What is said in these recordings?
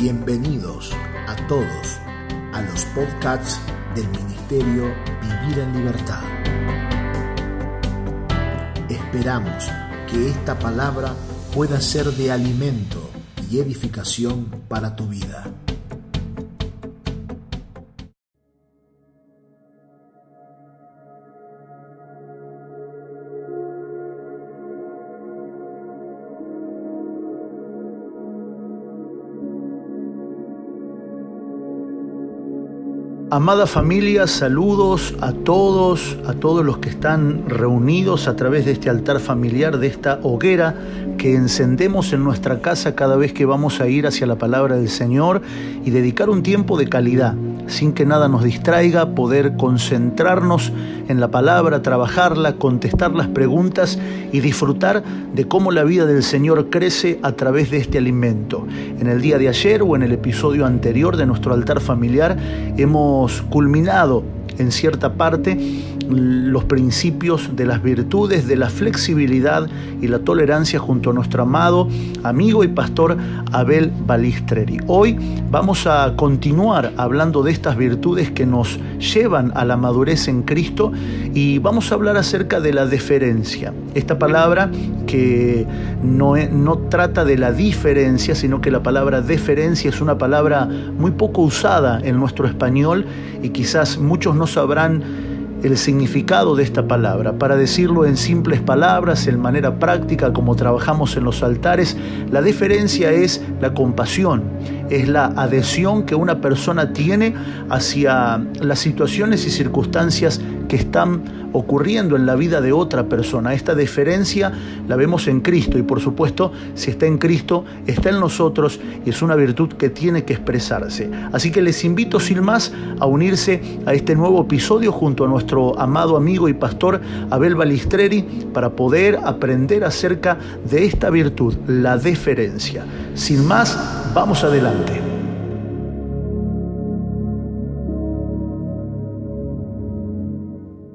Bienvenidos a todos a los podcasts del Ministerio Vivir en Libertad. Esperamos que esta palabra pueda ser de alimento y edificación para tu vida. Amada familia, saludos a todos, a todos los que están reunidos a través de este altar familiar, de esta hoguera que encendemos en nuestra casa cada vez que vamos a ir hacia la palabra del Señor y dedicar un tiempo de calidad, sin que nada nos distraiga, poder concentrarnos en la palabra, trabajarla, contestar las preguntas y disfrutar de cómo la vida del Señor crece a través de este alimento. En el día de ayer o en el episodio anterior de nuestro altar familiar hemos culminado en cierta parte los principios de las virtudes, de la flexibilidad y la tolerancia junto a nuestro amado amigo y pastor Abel Balistreri. Hoy vamos a continuar hablando de estas virtudes que nos llevan a la madurez en Cristo y vamos a hablar acerca de la deferencia. Esta palabra que no, no trata de la diferencia, sino que la palabra deferencia es una palabra muy poco usada en nuestro español y quizás muchos no sabrán el significado de esta palabra. Para decirlo en simples palabras, en manera práctica, como trabajamos en los altares, la deferencia es la compasión, es la adhesión que una persona tiene hacia las situaciones y circunstancias que están ocurriendo en la vida de otra persona. Esta deferencia la vemos en Cristo y por supuesto si está en Cristo está en nosotros y es una virtud que tiene que expresarse. Así que les invito sin más a unirse a este nuevo episodio junto a nuestro amado amigo y pastor Abel Balistreri para poder aprender acerca de esta virtud, la deferencia. Sin más, vamos adelante.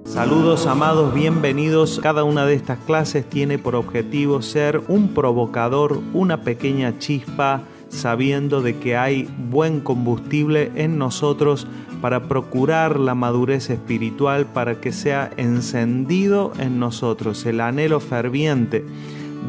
Saludos amados, bienvenidos. Cada una de estas clases tiene por objetivo ser un provocador, una pequeña chispa, sabiendo de que hay buen combustible en nosotros para procurar la madurez espiritual, para que sea encendido en nosotros el anhelo ferviente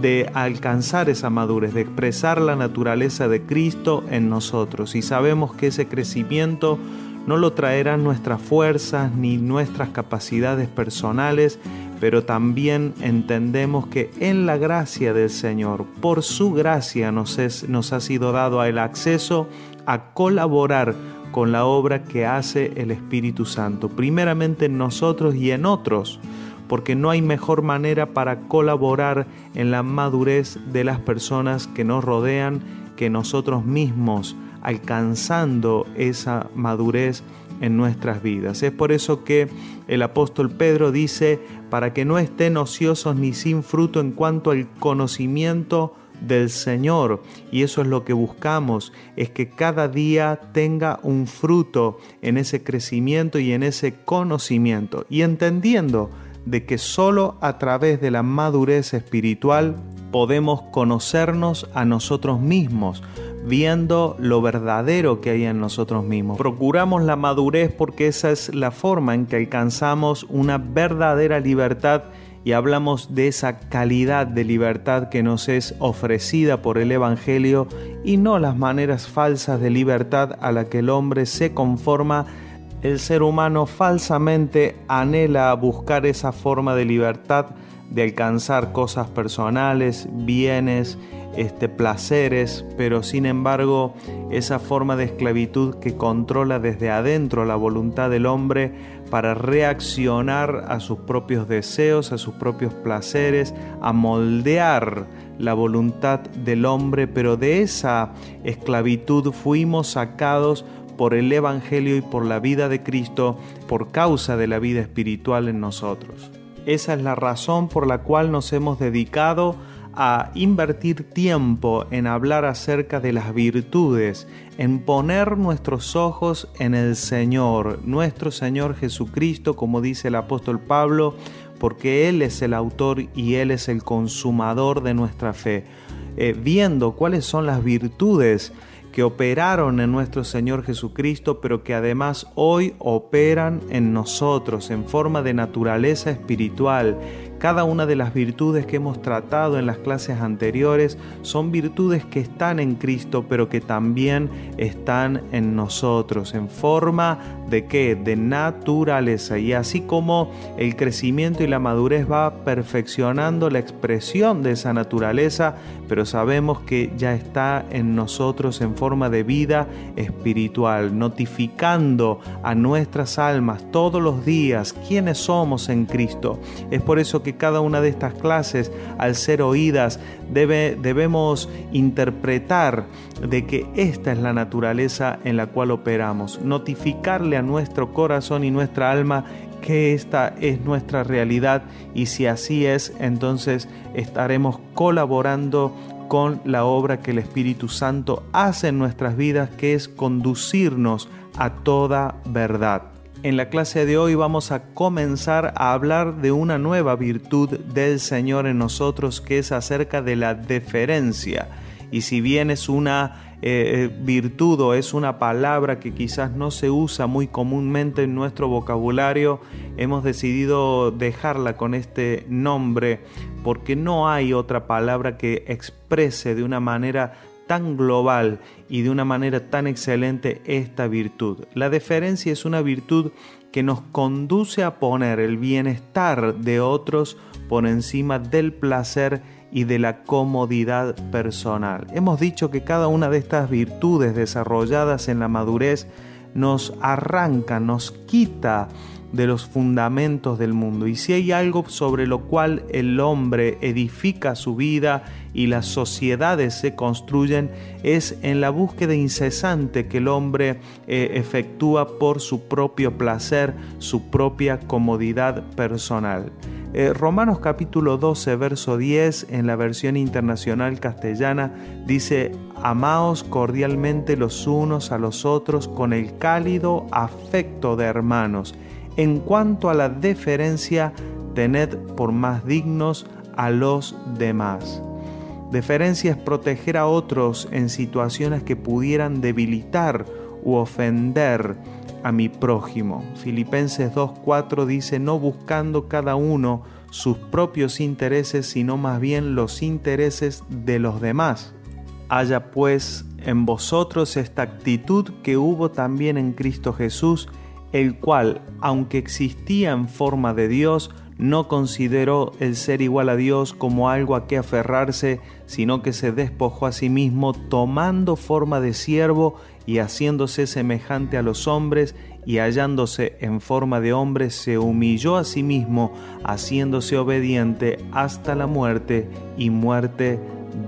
de alcanzar esa madurez, de expresar la naturaleza de Cristo en nosotros. Y sabemos que ese crecimiento no lo traerán nuestras fuerzas ni nuestras capacidades personales, pero también entendemos que en la gracia del Señor, por su gracia nos, es, nos ha sido dado el acceso a colaborar con la obra que hace el Espíritu Santo, primeramente en nosotros y en otros, porque no hay mejor manera para colaborar en la madurez de las personas que nos rodean que nosotros mismos alcanzando esa madurez en nuestras vidas. Es por eso que el apóstol Pedro dice, para que no estén ociosos ni sin fruto en cuanto al conocimiento del Señor. Y eso es lo que buscamos, es que cada día tenga un fruto en ese crecimiento y en ese conocimiento. Y entendiendo de que solo a través de la madurez espiritual podemos conocernos a nosotros mismos, viendo lo verdadero que hay en nosotros mismos. Procuramos la madurez porque esa es la forma en que alcanzamos una verdadera libertad y hablamos de esa calidad de libertad que nos es ofrecida por el Evangelio y no las maneras falsas de libertad a la que el hombre se conforma. El ser humano falsamente anhela buscar esa forma de libertad de alcanzar cosas personales, bienes, este, placeres, pero sin embargo esa forma de esclavitud que controla desde adentro la voluntad del hombre para reaccionar a sus propios deseos, a sus propios placeres, a moldear la voluntad del hombre, pero de esa esclavitud fuimos sacados por el Evangelio y por la vida de Cristo por causa de la vida espiritual en nosotros. Esa es la razón por la cual nos hemos dedicado invertir tiempo en hablar acerca de las virtudes, en poner nuestros ojos en el Señor, nuestro Señor Jesucristo, como dice el apóstol Pablo, porque Él es el autor y Él es el consumador de nuestra fe, eh, viendo cuáles son las virtudes que operaron en nuestro Señor Jesucristo, pero que además hoy operan en nosotros en forma de naturaleza espiritual cada una de las virtudes que hemos tratado en las clases anteriores son virtudes que están en Cristo, pero que también están en nosotros, en forma de qué? De naturaleza. Y así como el crecimiento y la madurez va perfeccionando la expresión de esa naturaleza, pero sabemos que ya está en nosotros en forma de vida espiritual, notificando a nuestras almas todos los días quiénes somos en Cristo. Es por eso que cada una de estas clases, al ser oídas, debe, debemos interpretar de que esta es la naturaleza en la cual operamos, notificarle a nuestro corazón y nuestra alma que esta es nuestra realidad y si así es, entonces estaremos colaborando con la obra que el Espíritu Santo hace en nuestras vidas, que es conducirnos a toda verdad. En la clase de hoy vamos a comenzar a hablar de una nueva virtud del Señor en nosotros que es acerca de la deferencia. Y si bien es una eh, eh, virtud o es una palabra que quizás no se usa muy comúnmente en nuestro vocabulario, hemos decidido dejarla con este nombre porque no hay otra palabra que exprese de una manera tan global y de una manera tan excelente esta virtud. La deferencia es una virtud que nos conduce a poner el bienestar de otros por encima del placer y de la comodidad personal. Hemos dicho que cada una de estas virtudes desarrolladas en la madurez nos arranca, nos quita de los fundamentos del mundo. Y si hay algo sobre lo cual el hombre edifica su vida y las sociedades se construyen, es en la búsqueda incesante que el hombre eh, efectúa por su propio placer, su propia comodidad personal. Eh, Romanos capítulo 12, verso 10, en la versión internacional castellana, dice, Amaos cordialmente los unos a los otros con el cálido afecto de hermanos en cuanto a la deferencia, tened por más dignos a los demás. Deferencia es proteger a otros en situaciones que pudieran debilitar u ofender a mi prójimo. Filipenses 2.4 dice, no buscando cada uno sus propios intereses, sino más bien los intereses de los demás. Haya pues en vosotros esta actitud que hubo también en Cristo Jesús, el cual, aunque existía en forma de Dios, no consideró el ser igual a Dios como algo a que aferrarse, sino que se despojó a sí mismo, tomando forma de siervo y haciéndose semejante a los hombres, y hallándose en forma de hombre, se humilló a sí mismo, haciéndose obediente hasta la muerte y muerte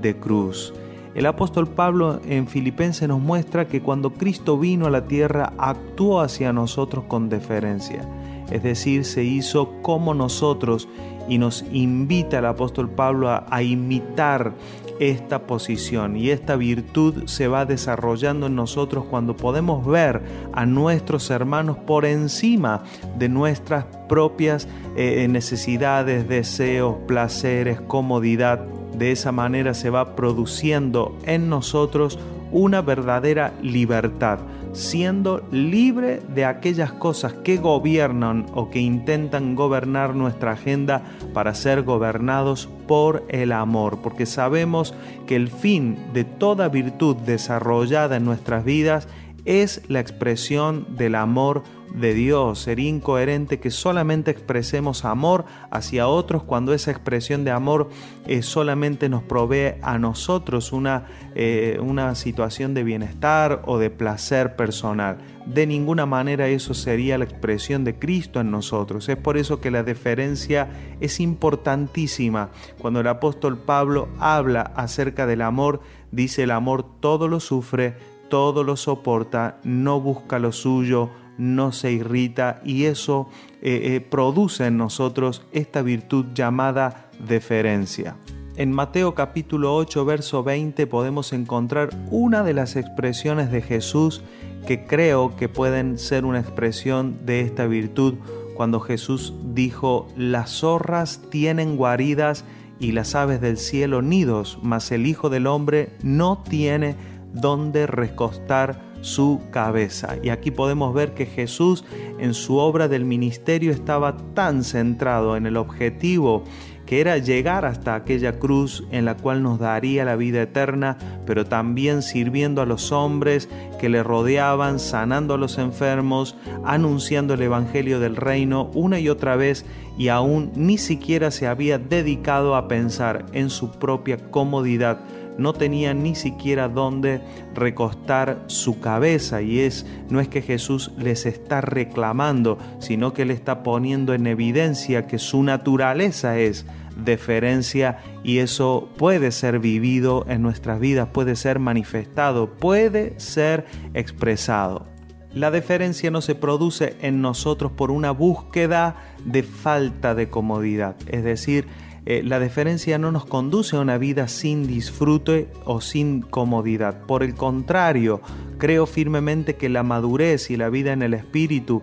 de cruz. El apóstol Pablo en Filipenses nos muestra que cuando Cristo vino a la tierra actuó hacia nosotros con deferencia, es decir, se hizo como nosotros y nos invita el apóstol Pablo a, imitar esta posición y esta virtud se va desarrollando en nosotros cuando podemos ver a nuestros hermanos por encima de nuestras propias eh, necesidades, deseos, placeres, comodidad. De esa manera se va produciendo en nosotros una verdadera libertad, siendo libre de aquellas cosas que gobiernan o que intentan gobernar nuestra agenda para ser gobernados por el amor, porque sabemos que el fin de toda virtud desarrollada en nuestras vidas es la expresión del amor de Dios. Sería incoherente que solamente expresemos amor hacia otros cuando esa expresión de amor eh, solamente nos provee a nosotros una, eh, una situación de bienestar o de placer personal. De ninguna manera eso sería la expresión de Cristo en nosotros. Es por eso que la deferencia es importantísima. Cuando el apóstol Pablo habla acerca del amor, dice el amor todo lo sufre, todo lo soporta, no busca lo suyo, no se irrita y eso eh, eh, produce en nosotros esta virtud llamada deferencia. En Mateo capítulo 8, verso 20 podemos encontrar una de las expresiones de Jesús que creo que pueden ser una expresión de esta virtud cuando Jesús dijo, las zorras tienen guaridas y las aves del cielo nidos, mas el Hijo del Hombre no tiene donde recostar su cabeza. Y aquí podemos ver que Jesús en su obra del ministerio estaba tan centrado en el objetivo que era llegar hasta aquella cruz en la cual nos daría la vida eterna, pero también sirviendo a los hombres que le rodeaban, sanando a los enfermos, anunciando el Evangelio del reino una y otra vez y aún ni siquiera se había dedicado a pensar en su propia comodidad no tenía ni siquiera dónde recostar su cabeza y es no es que Jesús les está reclamando, sino que le está poniendo en evidencia que su naturaleza es deferencia y eso puede ser vivido en nuestras vidas, puede ser manifestado, puede ser expresado. La deferencia no se produce en nosotros por una búsqueda de falta de comodidad, es decir, eh, la deferencia no nos conduce a una vida sin disfrute o sin comodidad. Por el contrario, creo firmemente que la madurez y la vida en el espíritu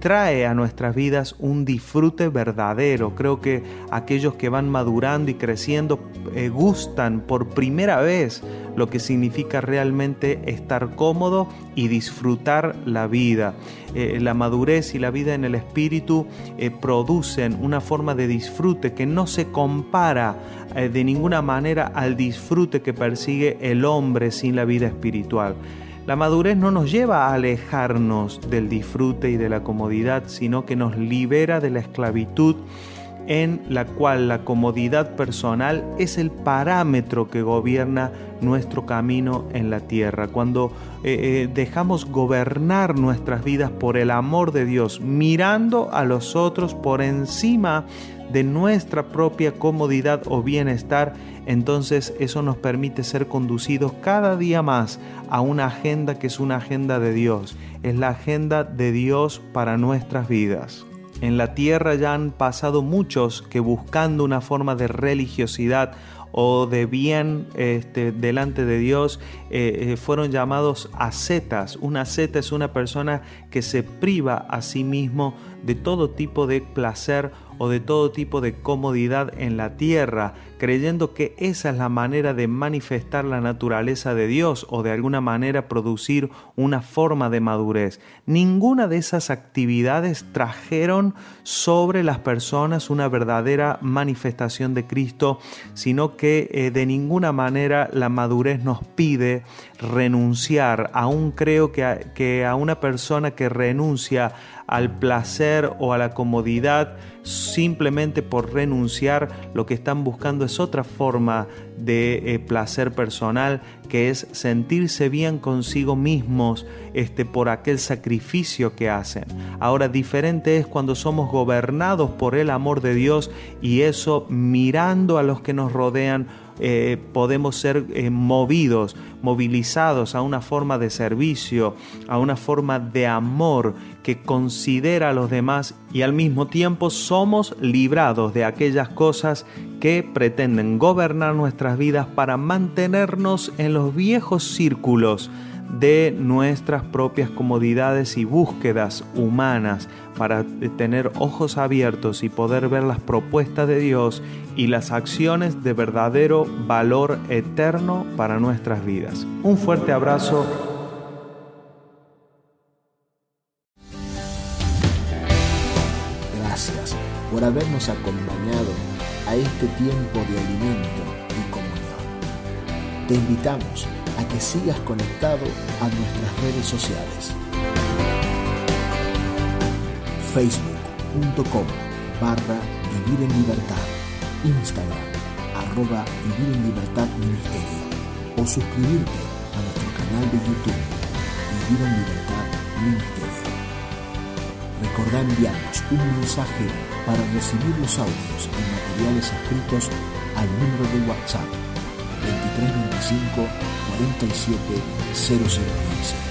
trae a nuestras vidas un disfrute verdadero. Creo que aquellos que van madurando y creciendo eh, gustan por primera vez lo que significa realmente estar cómodo y disfrutar la vida. Eh, la madurez y la vida en el espíritu eh, producen una forma de disfrute que no se compara de ninguna manera al disfrute que persigue el hombre sin la vida espiritual. La madurez no nos lleva a alejarnos del disfrute y de la comodidad, sino que nos libera de la esclavitud en la cual la comodidad personal es el parámetro que gobierna nuestro camino en la tierra. Cuando eh, eh, dejamos gobernar nuestras vidas por el amor de Dios, mirando a los otros por encima de nuestra propia comodidad o bienestar, entonces eso nos permite ser conducidos cada día más a una agenda que es una agenda de Dios, es la agenda de Dios para nuestras vidas. En la tierra ya han pasado muchos que buscando una forma de religiosidad o de bien este, delante de Dios eh, eh, fueron llamados ascetas. Una asceta es una persona que se priva a sí mismo de todo tipo de placer o de todo tipo de comodidad en la tierra, creyendo que esa es la manera de manifestar la naturaleza de Dios o de alguna manera producir una forma de madurez. Ninguna de esas actividades trajeron sobre las personas una verdadera manifestación de Cristo, sino que eh, de ninguna manera la madurez nos pide renunciar. Aún creo que a una persona que renuncia al placer o a la comodidad simplemente por renunciar, lo que están buscando es otra forma de eh, placer personal, que es sentirse bien consigo mismos este, por aquel sacrificio que hacen. Ahora, diferente es cuando somos gobernados por el amor de Dios y eso mirando a los que nos rodean eh, podemos ser eh, movidos, movilizados a una forma de servicio, a una forma de amor que considera a los demás y al mismo tiempo somos librados de aquellas cosas que pretenden gobernar nuestras vidas para mantenernos en los viejos círculos de nuestras propias comodidades y búsquedas humanas para tener ojos abiertos y poder ver las propuestas de Dios y las acciones de verdadero valor eterno para nuestras vidas. Un fuerte abrazo. Gracias por habernos acompañado a este tiempo de alimento y comunión. Te invitamos a que sigas conectado a nuestras redes sociales. Facebook.com barra Vivir en Libertad. Instagram arroba Vivir en Libertad Ministerio. O suscribirte a nuestro canal de YouTube Vivir en Libertad Ministerio. Recordá enviarnos un mensaje para recibir los audios y materiales escritos al número de WhatsApp 2325 47 0015.